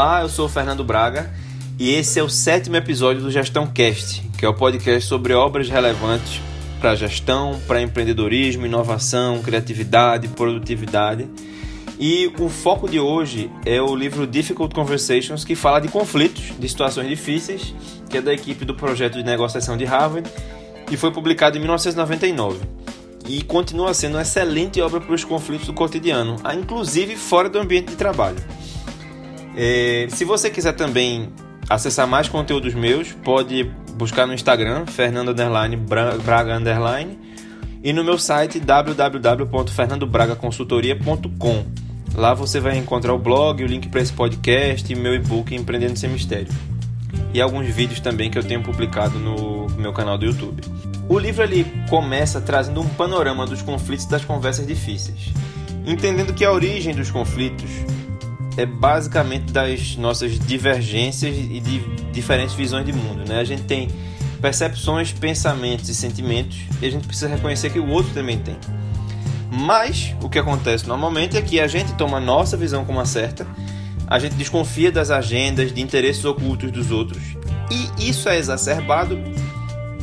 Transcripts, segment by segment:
Olá, eu sou o Fernando Braga e esse é o sétimo episódio do Gestão Cast, que é o podcast sobre obras relevantes para gestão, para empreendedorismo, inovação, criatividade, produtividade. E o foco de hoje é o livro Difficult Conversations, que fala de conflitos, de situações difíceis, que é da equipe do projeto de negociação de Harvard e foi publicado em 1999. E continua sendo uma excelente obra para os conflitos do cotidiano, inclusive fora do ambiente de trabalho. É, se você quiser também acessar mais conteúdos meus, pode buscar no Instagram, Fernando Braga e no meu site www.fernandobragaconsultoria.com. Lá você vai encontrar o blog, o link para esse podcast e meu e-book Empreendendo Sem Mistério. E alguns vídeos também que eu tenho publicado no meu canal do YouTube. O livro ele começa trazendo um panorama dos conflitos e das conversas difíceis, entendendo que a origem dos conflitos é basicamente das nossas divergências e de diferentes visões de mundo. Né? A gente tem percepções, pensamentos e sentimentos e a gente precisa reconhecer que o outro também tem. Mas o que acontece normalmente é que a gente toma a nossa visão como a certa, a gente desconfia das agendas, de interesses ocultos dos outros e isso é exacerbado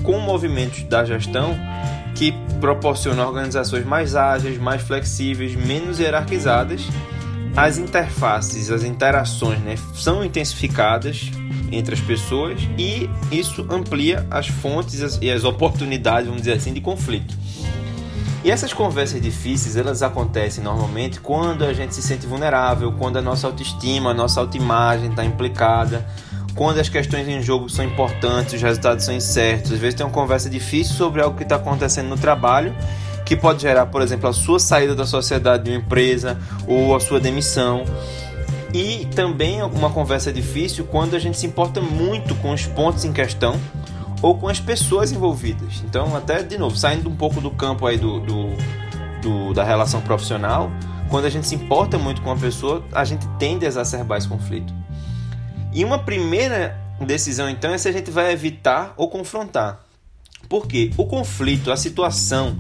com movimentos da gestão que proporcionam organizações mais ágeis, mais flexíveis, menos hierarquizadas as interfaces, as interações né, são intensificadas entre as pessoas e isso amplia as fontes e as oportunidades, vamos dizer assim, de conflito. E essas conversas difíceis, elas acontecem normalmente quando a gente se sente vulnerável, quando a nossa autoestima, a nossa autoimagem está implicada, quando as questões em jogo são importantes, os resultados são incertos. Às vezes tem uma conversa difícil sobre algo que está acontecendo no trabalho que pode gerar, por exemplo, a sua saída da sociedade de uma empresa ou a sua demissão. E também uma conversa difícil quando a gente se importa muito com os pontos em questão ou com as pessoas envolvidas. Então, até de novo, saindo um pouco do campo aí do, do, do da relação profissional, quando a gente se importa muito com uma pessoa, a gente tende a exacerbar esse conflito. E uma primeira decisão, então, é se a gente vai evitar ou confrontar. Porque o conflito, a situação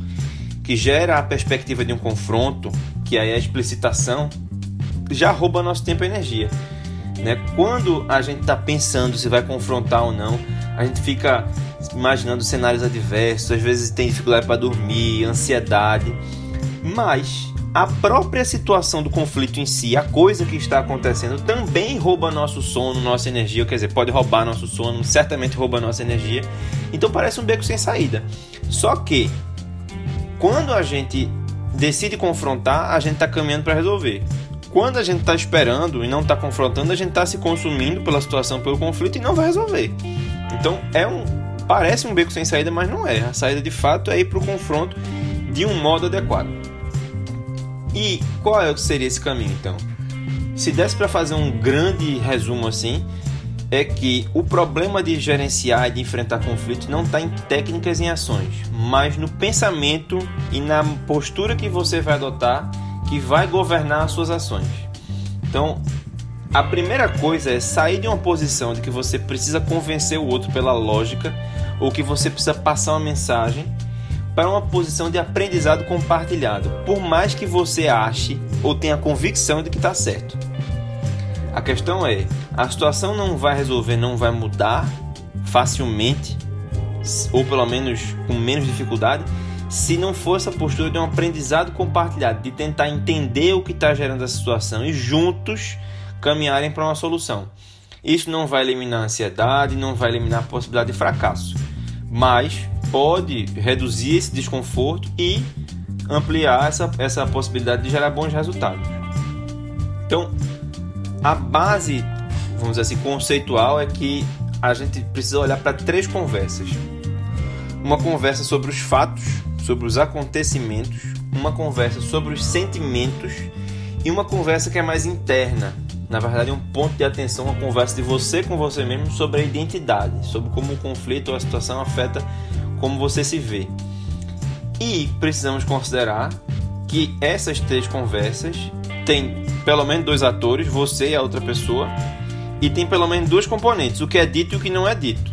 que gera a perspectiva de um confronto, que aí é a explicitação, já rouba nosso tempo e energia. Né? Quando a gente está pensando se vai confrontar ou não, a gente fica imaginando cenários adversos, às vezes tem dificuldade para dormir, ansiedade, mas a própria situação do conflito em si, a coisa que está acontecendo, também rouba nosso sono, nossa energia, quer dizer, pode roubar nosso sono, certamente rouba nossa energia. Então parece um beco sem saída. Só que quando a gente decide confrontar, a gente está caminhando para resolver. Quando a gente está esperando e não está confrontando, a gente está se consumindo pela situação, pelo conflito e não vai resolver. Então é um parece um beco sem saída, mas não é. A saída de fato é ir para o confronto de um modo adequado. E qual é seria esse caminho então? Se desse para fazer um grande resumo assim, é que o problema de gerenciar e de enfrentar conflitos não está em técnicas e em ações, mas no pensamento e na postura que você vai adotar que vai governar as suas ações. Então, a primeira coisa é sair de uma posição de que você precisa convencer o outro pela lógica ou que você precisa passar uma mensagem para uma posição de aprendizado compartilhado, por mais que você ache ou tenha convicção de que está certo. A questão é, a situação não vai resolver, não vai mudar facilmente, ou pelo menos com menos dificuldade, se não for essa postura de um aprendizado compartilhado, de tentar entender o que está gerando essa situação e juntos caminharem para uma solução. Isso não vai eliminar a ansiedade, não vai eliminar a possibilidade de fracasso, mas pode reduzir esse desconforto e ampliar essa, essa possibilidade de gerar bons resultados. Então, a base, vamos dizer assim, conceitual é que a gente precisa olhar para três conversas. Uma conversa sobre os fatos, sobre os acontecimentos, uma conversa sobre os sentimentos e uma conversa que é mais interna. Na verdade, é um ponto de atenção, uma conversa de você com você mesmo sobre a identidade, sobre como o conflito ou a situação afeta como você se vê. E precisamos considerar que essas três conversas têm pelo menos dois atores, você e a outra pessoa, e tem pelo menos dois componentes, o que é dito e o que não é dito.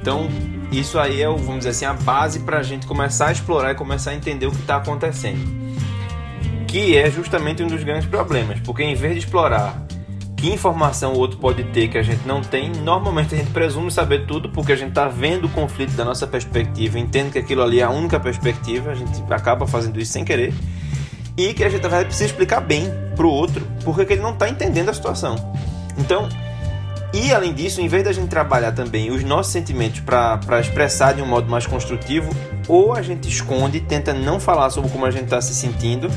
Então, isso aí é, vamos dizer assim, a base para a gente começar a explorar e começar a entender o que está acontecendo. Que é justamente um dos grandes problemas, porque em vez de explorar que informação o outro pode ter que a gente não tem. Normalmente a gente presume saber tudo porque a gente está vendo o conflito da nossa perspectiva, entende que aquilo ali é a única perspectiva, a gente acaba fazendo isso sem querer. E que a gente vai precisar explicar bem para o outro porque ele não está entendendo a situação. Então, e além disso, em vez da gente trabalhar também os nossos sentimentos para expressar de um modo mais construtivo, ou a gente esconde, tenta não falar sobre como a gente está se sentindo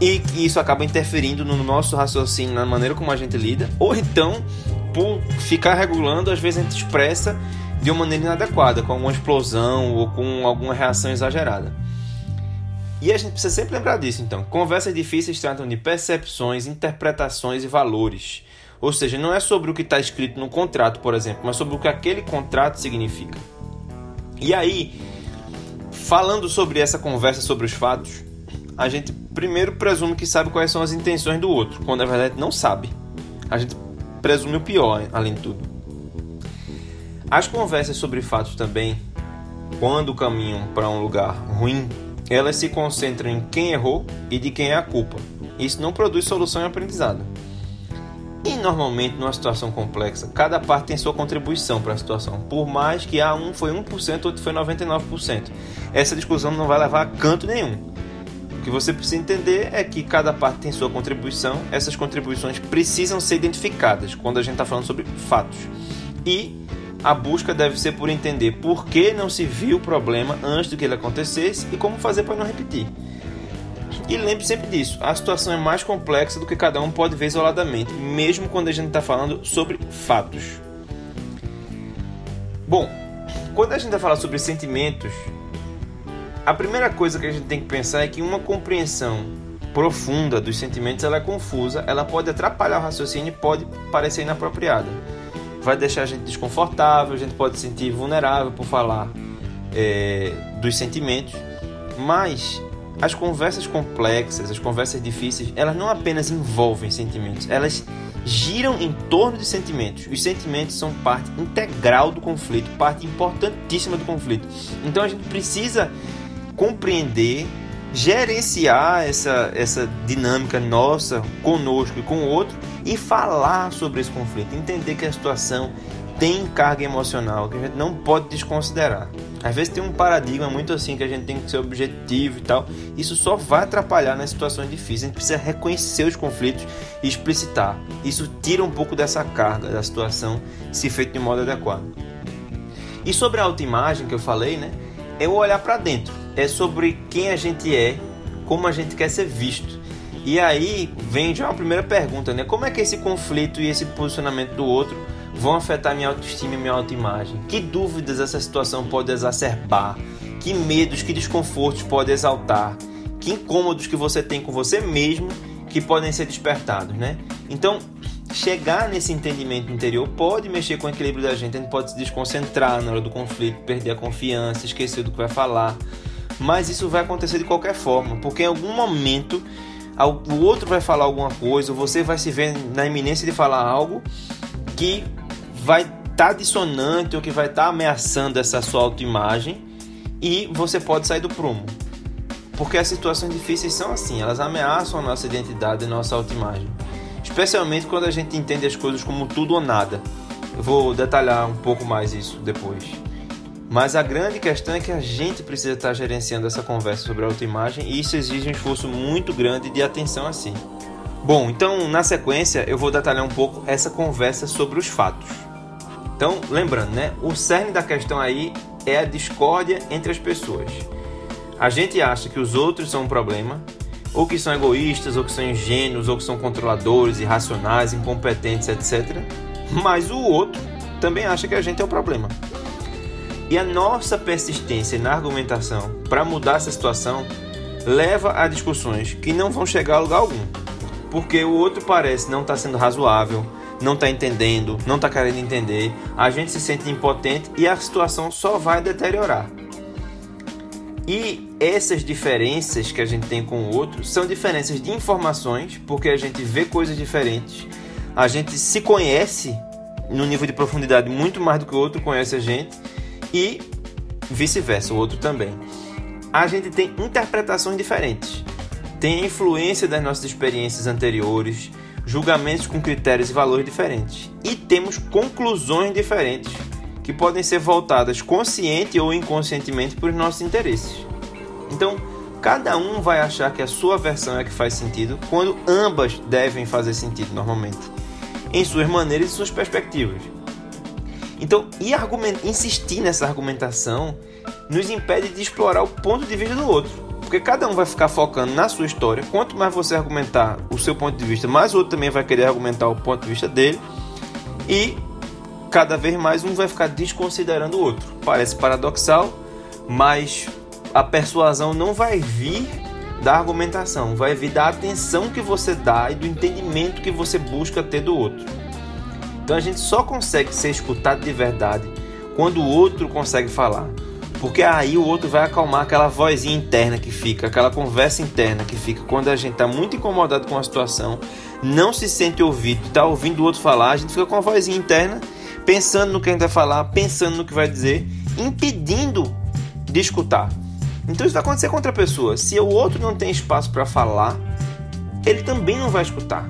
e que isso acaba interferindo no nosso raciocínio, na maneira como a gente lida, ou então, por ficar regulando, às vezes a gente expressa de uma maneira inadequada, com alguma explosão ou com alguma reação exagerada. E a gente precisa sempre lembrar disso, então. Conversas difíceis tratam de percepções, interpretações e valores. Ou seja, não é sobre o que está escrito no contrato, por exemplo, mas sobre o que aquele contrato significa. E aí, falando sobre essa conversa sobre os fatos, a gente primeiro presume que sabe quais são as intenções do outro, quando na verdade não sabe. A gente presume o pior, além de tudo. As conversas sobre fatos também, quando caminham para um lugar ruim, elas se concentram em quem errou e de quem é a culpa. Isso não produz solução e aprendizado. E normalmente, numa situação complexa, cada parte tem sua contribuição para a situação. Por mais que a um foi 1%, outro foi 99%. Essa discussão não vai levar a canto nenhum. O que você precisa entender é que cada parte tem sua contribuição, essas contribuições precisam ser identificadas quando a gente está falando sobre fatos. E a busca deve ser por entender por que não se viu o problema antes do que ele acontecesse e como fazer para não repetir. E lembre sempre disso: a situação é mais complexa do que cada um pode ver isoladamente, mesmo quando a gente está falando sobre fatos. Bom, quando a gente vai falar sobre sentimentos, a primeira coisa que a gente tem que pensar é que uma compreensão profunda dos sentimentos ela é confusa, ela pode atrapalhar o raciocínio e pode parecer inapropriada. Vai deixar a gente desconfortável, a gente pode se sentir vulnerável por falar é, dos sentimentos, mas as conversas complexas, as conversas difíceis, elas não apenas envolvem sentimentos, elas giram em torno de sentimentos. Os sentimentos são parte integral do conflito, parte importantíssima do conflito. Então a gente precisa compreender, gerenciar essa, essa dinâmica nossa conosco e com o outro e falar sobre esse conflito, entender que a situação tem carga emocional que a gente não pode desconsiderar. Às vezes tem um paradigma muito assim que a gente tem que ser objetivo e tal. Isso só vai atrapalhar nas situações difíceis. A gente precisa reconhecer os conflitos e explicitar. Isso tira um pouco dessa carga da situação se feito de modo adequado. E sobre a autoimagem que eu falei, né? É o olhar para dentro é sobre quem a gente é, como a gente quer ser visto. E aí vem já uma primeira pergunta, né? Como é que esse conflito e esse posicionamento do outro vão afetar minha autoestima e minha autoimagem? Que dúvidas essa situação pode exacerbar? Que medos, que desconfortos pode exaltar? Que incômodos que você tem com você mesmo que podem ser despertados, né? Então, chegar nesse entendimento interior pode mexer com o equilíbrio da gente, a gente pode se desconcentrar na hora do conflito, perder a confiança, esquecer do que vai falar mas isso vai acontecer de qualquer forma, porque em algum momento o outro vai falar alguma coisa, você vai se ver na iminência de falar algo que vai estar tá dissonante ou que vai estar tá ameaçando essa sua autoimagem e você pode sair do prumo. Porque as situações difíceis são assim, elas ameaçam a nossa identidade e nossa autoimagem. Especialmente quando a gente entende as coisas como tudo ou nada. Eu vou detalhar um pouco mais isso depois. Mas a grande questão é que a gente precisa estar gerenciando essa conversa sobre a autoimagem e isso exige um esforço muito grande de atenção assim. Bom, então na sequência eu vou detalhar um pouco essa conversa sobre os fatos. Então, lembrando, né? O cerne da questão aí é a discórdia entre as pessoas. A gente acha que os outros são um problema, ou que são egoístas, ou que são ingênuos, ou que são controladores, irracionais, incompetentes, etc. Mas o outro também acha que a gente é o problema. E a nossa persistência na argumentação para mudar essa situação leva a discussões que não vão chegar a lugar algum. Porque o outro parece não estar tá sendo razoável, não está entendendo, não está querendo entender, a gente se sente impotente e a situação só vai deteriorar. E essas diferenças que a gente tem com o outro são diferenças de informações, porque a gente vê coisas diferentes, a gente se conhece no nível de profundidade muito mais do que o outro conhece a gente e vice-versa, o outro também. A gente tem interpretações diferentes, tem influência das nossas experiências anteriores, julgamentos com critérios e valores diferentes e temos conclusões diferentes que podem ser voltadas consciente ou inconscientemente por nossos interesses. Então, cada um vai achar que a sua versão é que faz sentido, quando ambas devem fazer sentido normalmente, em suas maneiras e suas perspectivas. Então, e insistir nessa argumentação nos impede de explorar o ponto de vista do outro. Porque cada um vai ficar focando na sua história. Quanto mais você argumentar o seu ponto de vista, mais o outro também vai querer argumentar o ponto de vista dele. E cada vez mais um vai ficar desconsiderando o outro. Parece paradoxal, mas a persuasão não vai vir da argumentação, vai vir da atenção que você dá e do entendimento que você busca ter do outro. Então a gente só consegue ser escutado de verdade quando o outro consegue falar. Porque aí o outro vai acalmar aquela vozinha interna que fica, aquela conversa interna que fica quando a gente está muito incomodado com a situação, não se sente ouvido, está ouvindo o outro falar, a gente fica com a vozinha interna, pensando no que a gente vai falar, pensando no que vai dizer, impedindo de escutar. Então isso vai acontecer com outra pessoa. Se o outro não tem espaço para falar, ele também não vai escutar.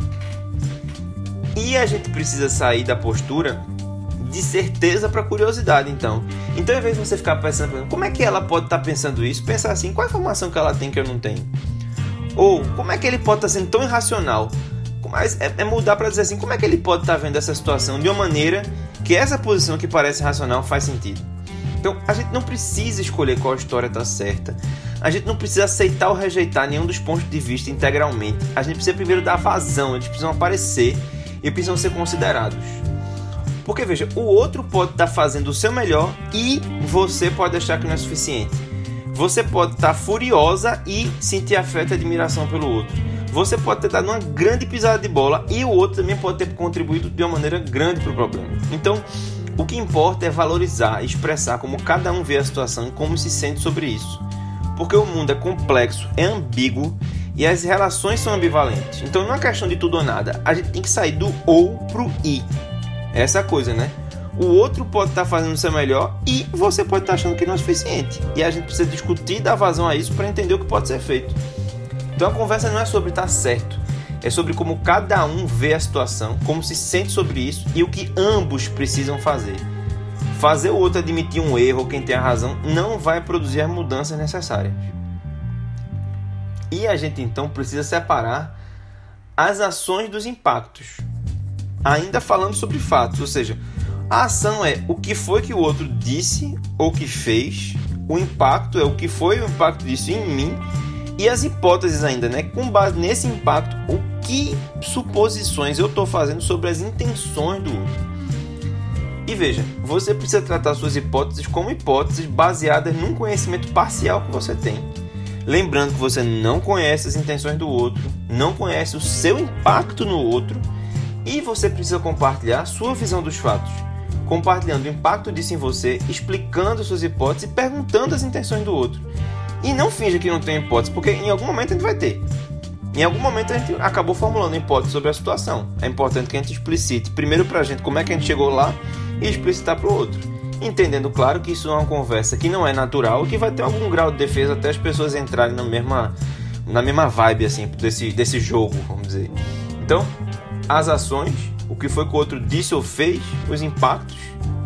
E a gente precisa sair da postura de certeza para curiosidade, então. Então, ao invés de você ficar pensando, como é que ela pode estar tá pensando isso? Pensar assim, qual a informação que ela tem que eu não tenho? Ou como é que ele pode estar tá sendo tão irracional? Mas é, é mudar para dizer assim, como é que ele pode estar tá vendo essa situação de uma maneira que essa posição que parece racional faz sentido? Então, a gente não precisa escolher qual história está certa. A gente não precisa aceitar ou rejeitar nenhum dos pontos de vista integralmente. A gente precisa primeiro dar vazão, eles precisam aparecer e precisam ser considerados. Porque veja, o outro pode estar tá fazendo o seu melhor e você pode achar que não é suficiente. Você pode estar tá furiosa e sentir afeto e admiração pelo outro. Você pode ter dado uma grande pisada de bola e o outro também pode ter contribuído de uma maneira grande para o problema. Então, o que importa é valorizar expressar como cada um vê a situação e como se sente sobre isso. Porque o mundo é complexo, é ambíguo e as relações são ambivalentes. Então não é questão de tudo ou nada. A gente tem que sair do ou pro i. Essa coisa, né? O outro pode estar tá fazendo o seu melhor e você pode estar tá achando que não é suficiente. E a gente precisa discutir e dar vazão a isso para entender o que pode ser feito. Então a conversa não é sobre estar tá certo, é sobre como cada um vê a situação, como se sente sobre isso e o que ambos precisam fazer. Fazer o outro admitir um erro, quem tem a razão, não vai produzir as mudanças necessárias. E a gente então precisa separar as ações dos impactos. Ainda falando sobre fatos, ou seja, a ação é o que foi que o outro disse ou que fez, o impacto é o que foi o impacto disso em mim e as hipóteses ainda, né? Com base nesse impacto, o que suposições eu estou fazendo sobre as intenções do outro. E veja, você precisa tratar suas hipóteses como hipóteses baseadas num conhecimento parcial que você tem. Lembrando que você não conhece as intenções do outro, não conhece o seu impacto no outro e você precisa compartilhar sua visão dos fatos, compartilhando o impacto disso em você, explicando suas hipóteses e perguntando as intenções do outro. E não finja que não tem hipótese, porque em algum momento a gente vai ter. Em algum momento a gente acabou formulando hipótese sobre a situação. É importante que a gente explicite primeiro pra gente como é que a gente chegou lá e explicitar pro outro entendendo, claro, que isso é uma conversa que não é natural, que vai ter algum grau de defesa até as pessoas entrarem na mesma, na mesma vibe assim desse, desse jogo, vamos dizer. Então, as ações, o que foi que o outro disse ou fez, os impactos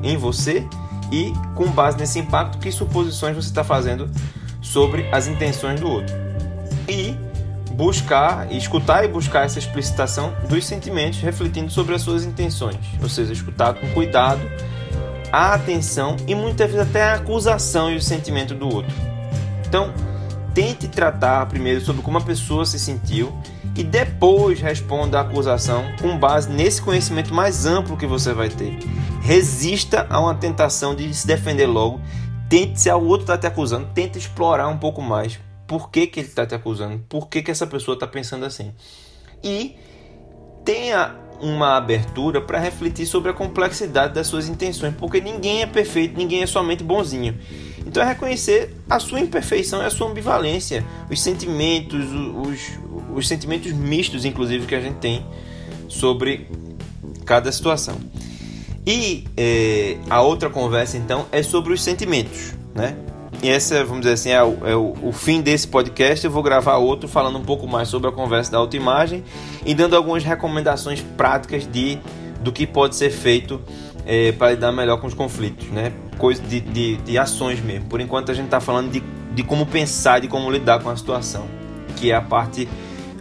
em você e, com base nesse impacto, que suposições você está fazendo sobre as intenções do outro. E buscar, escutar e buscar essa explicitação dos sentimentos, refletindo sobre as suas intenções, ou seja, escutar com cuidado a atenção e muitas vezes até a acusação e o sentimento do outro. Então, tente tratar primeiro sobre como a pessoa se sentiu e depois responda a acusação com base nesse conhecimento mais amplo que você vai ter. Resista a uma tentação de se defender logo. Tente, se o outro está te acusando, tente explorar um pouco mais. Por que, que ele está te acusando? Por que, que essa pessoa está pensando assim? E tenha uma abertura para refletir sobre a complexidade das suas intenções, porque ninguém é perfeito, ninguém é somente bonzinho. Então é reconhecer a sua imperfeição e a sua ambivalência, os sentimentos, os, os sentimentos mistos, inclusive, que a gente tem sobre cada situação. E é, a outra conversa então é sobre os sentimentos, né? E essa, vamos dizer assim, é, o, é o, o, fim desse podcast. Eu vou gravar outro falando um pouco mais sobre a conversa da autoimagem e dando algumas recomendações práticas de do que pode ser feito é, para lidar melhor com os conflitos, né? Coisa de, de, de ações mesmo. Por enquanto a gente está falando de, de como pensar, de como lidar com a situação, que é a parte,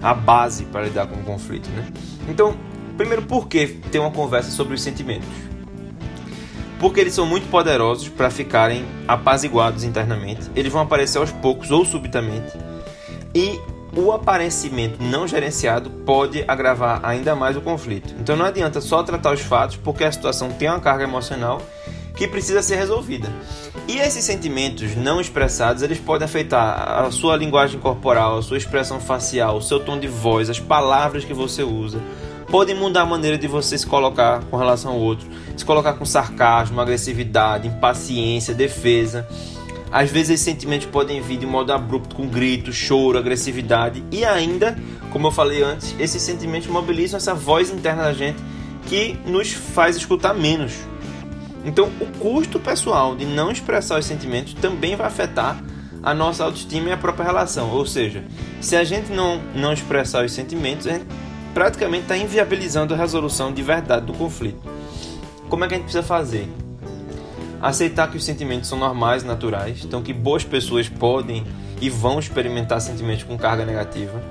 a base para lidar com o conflito, né? Então, primeiro, por que ter uma conversa sobre os sentimentos? Porque eles são muito poderosos para ficarem apaziguados internamente. Eles vão aparecer aos poucos ou subitamente. E o aparecimento não gerenciado pode agravar ainda mais o conflito. Então não adianta só tratar os fatos, porque a situação tem uma carga emocional que precisa ser resolvida. E esses sentimentos não expressados, eles podem afetar a sua linguagem corporal, a sua expressão facial, o seu tom de voz, as palavras que você usa. Podem mudar a maneira de você se colocar com relação ao outro, se colocar com sarcasmo, agressividade, impaciência, defesa. Às vezes esses sentimentos podem vir de modo abrupto, com grito, choro, agressividade e ainda, como eu falei antes, esses sentimentos mobilizam essa voz interna da gente que nos faz escutar menos. Então, o custo pessoal de não expressar os sentimentos também vai afetar a nossa autoestima e a própria relação. Ou seja, se a gente não, não expressar os sentimentos, a gente praticamente está inviabilizando a resolução de verdade do conflito. Como é que a gente precisa fazer? aceitar que os sentimentos são normais, naturais, então que boas pessoas podem e vão experimentar sentimentos com carga negativa,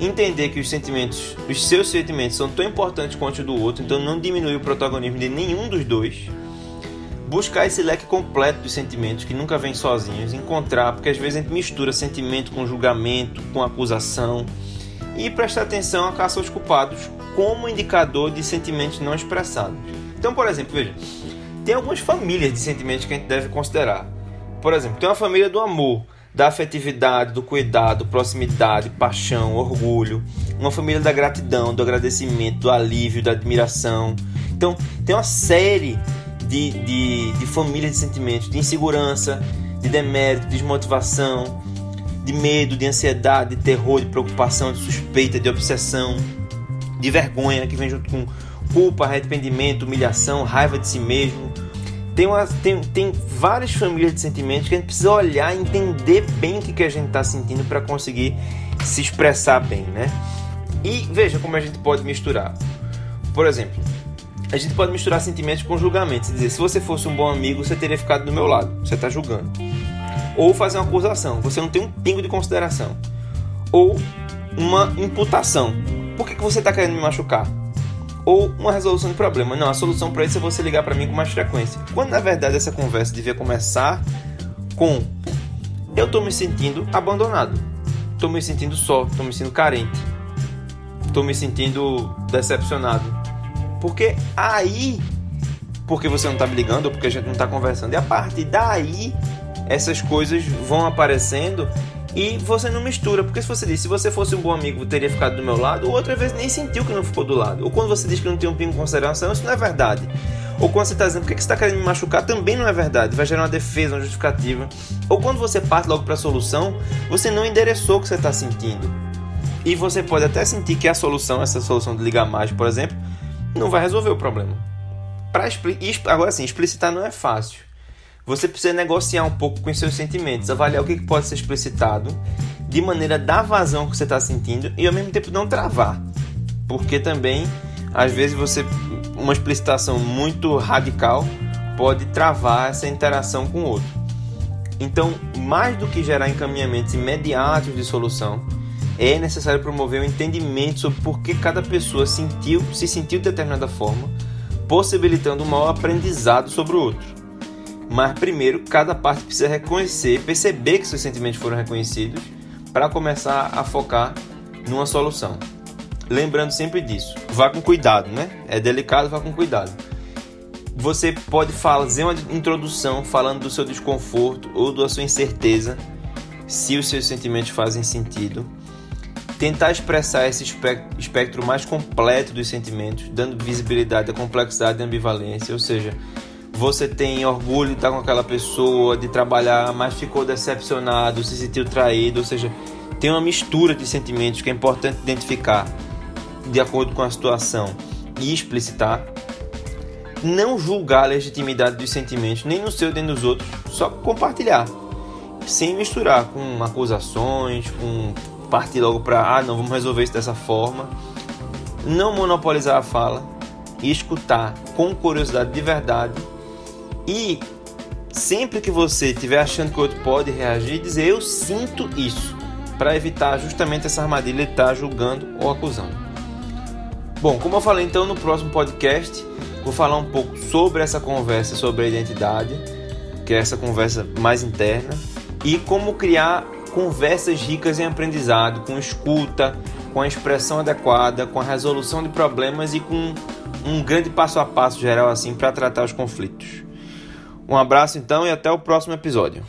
entender que os sentimentos, os seus sentimentos são tão importantes quanto o do outro, então não diminuir o protagonismo de nenhum dos dois. Buscar esse leque completo dos sentimentos que nunca vêm sozinhos, encontrar, porque às vezes a gente mistura sentimento com julgamento, com acusação, e prestar atenção à caça aos culpados como indicador de sentimentos não expressados. Então, por exemplo, veja, tem algumas famílias de sentimentos que a gente deve considerar. Por exemplo, tem uma família do amor, da afetividade, do cuidado, proximidade, paixão, orgulho. Uma família da gratidão, do agradecimento, do alívio, da admiração. Então, tem uma série de, de, de famílias de sentimentos de insegurança, de demérito, de desmotivação, de medo, de ansiedade, de terror, de preocupação, de suspeita, de obsessão, de vergonha que vem junto com culpa, arrependimento, humilhação, raiva de si mesmo. Tem, uma, tem, tem várias famílias de sentimentos que a gente precisa olhar e entender bem o que, que a gente está sentindo para conseguir se expressar bem, né? E veja como a gente pode misturar. Por exemplo, a gente pode misturar sentimentos com julgamentos. Dizer, se você fosse um bom amigo, você teria ficado do meu lado. Você está julgando. Ou fazer uma acusação. Você não tem um pingo de consideração. Ou uma imputação. Por que, que você está querendo me machucar? ou uma resolução de problema. Não, a solução para isso é você ligar para mim com mais frequência. Quando na verdade essa conversa devia começar com eu estou me sentindo abandonado, estou me sentindo só, estou me sentindo carente, estou me sentindo decepcionado. Porque aí, porque você não está me ligando ou porque a gente não está conversando, e a partir daí essas coisas vão aparecendo e você não mistura, porque se você diz, se você fosse um bom amigo, teria ficado do meu lado, ou outra vez nem sentiu que não ficou do lado. Ou quando você diz que não tem um pingo de consideração, isso não é verdade. Ou quando você está dizendo, por que você está querendo me machucar, também não é verdade. Vai gerar uma defesa, uma justificativa. Ou quando você parte logo para a solução, você não endereçou o que você está sentindo. E você pode até sentir que a solução, essa solução de ligar mais, por exemplo, não vai resolver o problema. Agora sim, explicitar não é fácil você precisa negociar um pouco com os seus sentimentos, avaliar o que pode ser explicitado, de maneira a dar vazão que você está sentindo e ao mesmo tempo não travar. Porque também, às vezes, você uma explicitação muito radical pode travar essa interação com o outro. Então, mais do que gerar encaminhamentos imediatos de solução, é necessário promover um entendimento sobre por que cada pessoa sentiu, se sentiu de determinada forma, possibilitando um maior aprendizado sobre o outro. Mas primeiro, cada parte precisa reconhecer, perceber que seus sentimentos foram reconhecidos para começar a focar numa solução. Lembrando sempre disso. Vá com cuidado, né? É delicado, vá com cuidado. Você pode fazer uma introdução falando do seu desconforto ou da sua incerteza, se os seus sentimentos fazem sentido. Tentar expressar esse espectro mais completo dos sentimentos, dando visibilidade à complexidade e ambivalência, ou seja, você tem orgulho de estar com aquela pessoa, de trabalhar, mas ficou decepcionado, se sentiu traído, ou seja, tem uma mistura de sentimentos que é importante identificar de acordo com a situação e explicitar. Não julgar a legitimidade dos sentimentos, nem no seu nem nos outros, só compartilhar. sem misturar com acusações, com partir logo para ah, não, vamos resolver isso dessa forma. Não monopolizar a fala e escutar com curiosidade de verdade e sempre que você estiver achando que o outro pode reagir, dizer eu sinto isso, para evitar justamente essa armadilha de estar tá julgando ou acusando. Bom, como eu falei então no próximo podcast, vou falar um pouco sobre essa conversa sobre a identidade, que é essa conversa mais interna, e como criar conversas ricas em aprendizado, com escuta, com a expressão adequada, com a resolução de problemas e com um grande passo a passo geral assim para tratar os conflitos. Um abraço então e até o próximo episódio.